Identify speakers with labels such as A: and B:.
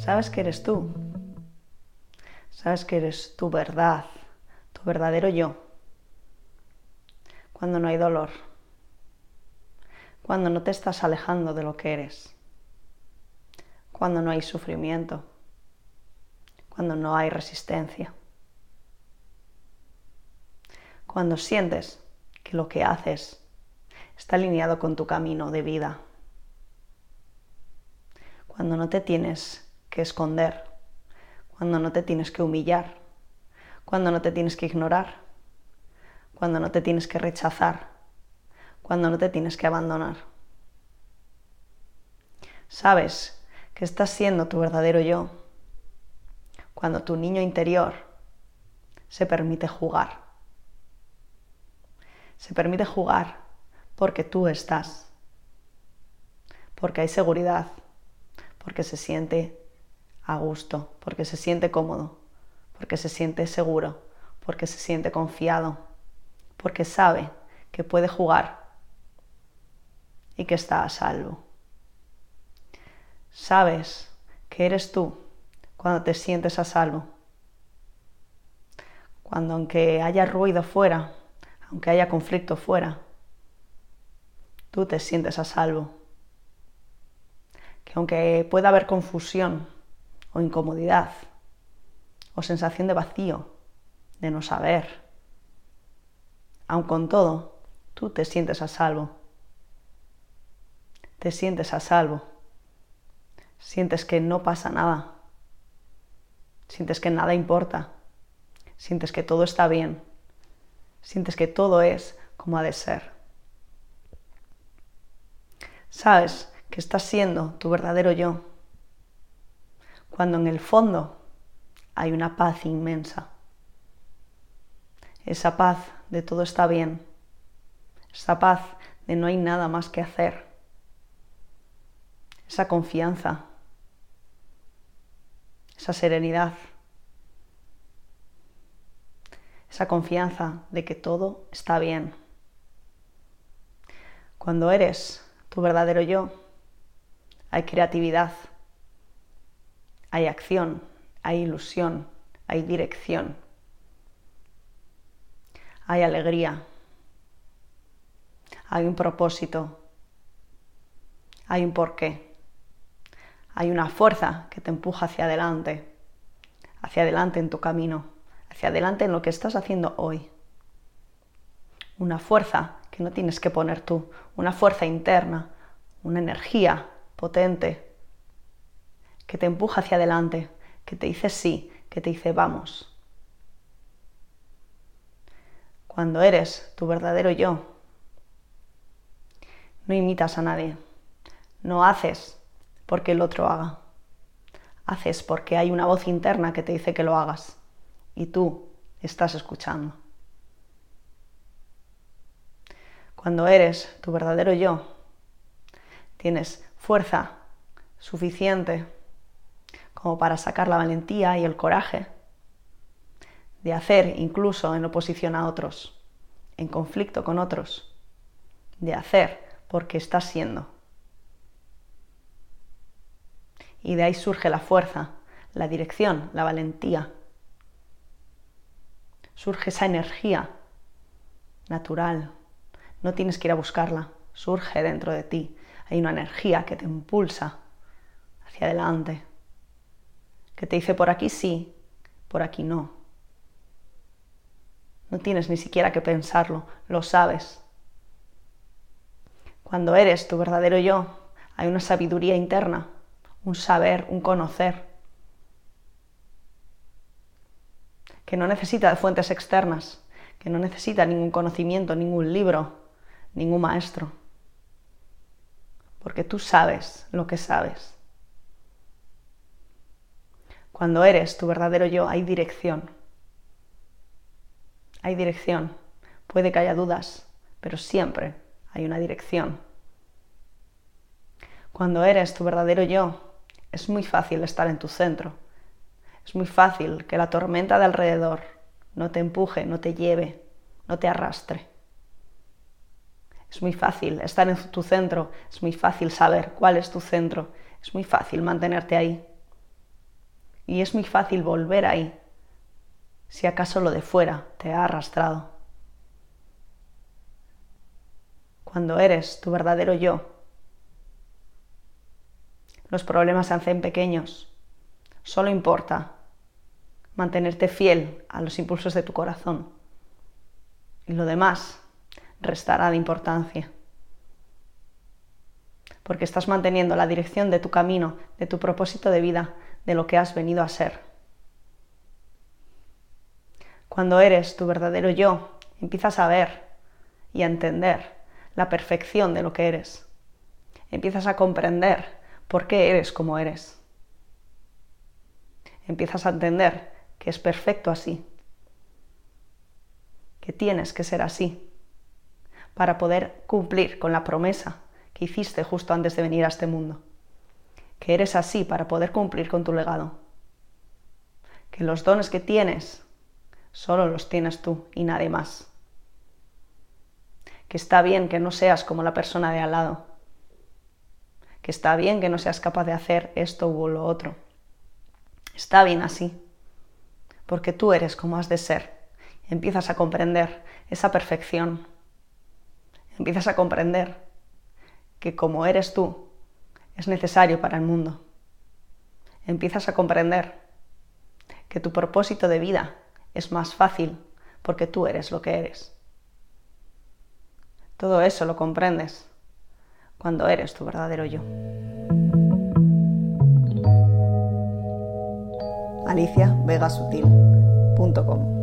A: sabes que eres tú. Sabes que eres tu verdad, tu verdadero yo. Cuando no hay dolor. Cuando no te estás alejando de lo que eres. Cuando no hay sufrimiento. Cuando no hay resistencia. Cuando sientes que lo que haces está alineado con tu camino de vida. Cuando no te tienes que esconder, cuando no te tienes que humillar, cuando no te tienes que ignorar, cuando no te tienes que rechazar, cuando no te tienes que abandonar. Sabes que estás siendo tu verdadero yo cuando tu niño interior se permite jugar. Se permite jugar porque tú estás, porque hay seguridad, porque se siente a gusto, porque se siente cómodo, porque se siente seguro, porque se siente confiado, porque sabe que puede jugar y que está a salvo. Sabes que eres tú cuando te sientes a salvo. Cuando aunque haya ruido fuera, aunque haya conflicto fuera, tú te sientes a salvo que aunque pueda haber confusión o incomodidad o sensación de vacío, de no saber, aun con todo, tú te sientes a salvo. Te sientes a salvo. Sientes que no pasa nada. Sientes que nada importa. Sientes que todo está bien. Sientes que todo es como ha de ser. Sabes que estás siendo tu verdadero yo, cuando en el fondo hay una paz inmensa. Esa paz de todo está bien, esa paz de no hay nada más que hacer, esa confianza, esa serenidad, esa confianza de que todo está bien. Cuando eres tu verdadero yo, hay creatividad, hay acción, hay ilusión, hay dirección, hay alegría, hay un propósito, hay un porqué, hay una fuerza que te empuja hacia adelante, hacia adelante en tu camino, hacia adelante en lo que estás haciendo hoy. Una fuerza que no tienes que poner tú, una fuerza interna, una energía potente, que te empuja hacia adelante, que te dice sí, que te dice vamos. Cuando eres tu verdadero yo, no imitas a nadie, no haces porque el otro haga, haces porque hay una voz interna que te dice que lo hagas y tú estás escuchando. Cuando eres tu verdadero yo, tienes fuerza suficiente como para sacar la valentía y el coraje de hacer incluso en oposición a otros, en conflicto con otros, de hacer porque estás siendo. Y de ahí surge la fuerza, la dirección, la valentía. Surge esa energía natural. No tienes que ir a buscarla, surge dentro de ti hay una energía que te impulsa hacia adelante, que te dice por aquí sí, por aquí no. No tienes ni siquiera que pensarlo, lo sabes. Cuando eres tu verdadero yo, hay una sabiduría interna, un saber, un conocer, que no necesita de fuentes externas, que no necesita ningún conocimiento, ningún libro, ningún maestro porque tú sabes lo que sabes. Cuando eres tu verdadero yo hay dirección. Hay dirección. Puede que haya dudas, pero siempre hay una dirección. Cuando eres tu verdadero yo, es muy fácil estar en tu centro. Es muy fácil que la tormenta de alrededor no te empuje, no te lleve, no te arrastre. Es muy fácil estar en tu centro, es muy fácil saber cuál es tu centro, es muy fácil mantenerte ahí. Y es muy fácil volver ahí si acaso lo de fuera te ha arrastrado. Cuando eres tu verdadero yo, los problemas se hacen pequeños. Solo importa mantenerte fiel a los impulsos de tu corazón. Y lo demás restará de importancia. Porque estás manteniendo la dirección de tu camino, de tu propósito de vida, de lo que has venido a ser. Cuando eres tu verdadero yo, empiezas a ver y a entender la perfección de lo que eres. Empiezas a comprender por qué eres como eres. Empiezas a entender que es perfecto así, que tienes que ser así para poder cumplir con la promesa que hiciste justo antes de venir a este mundo, que eres así para poder cumplir con tu legado, que los dones que tienes solo los tienes tú y nadie más, que está bien que no seas como la persona de al lado, que está bien que no seas capaz de hacer esto u lo otro. Está bien así, porque tú eres como has de ser. Empiezas a comprender esa perfección. Empiezas a comprender que como eres tú, es necesario para el mundo. Empiezas a comprender que tu propósito de vida es más fácil porque tú eres lo que eres. Todo eso lo comprendes cuando eres tu verdadero yo. aliciavegasutil.com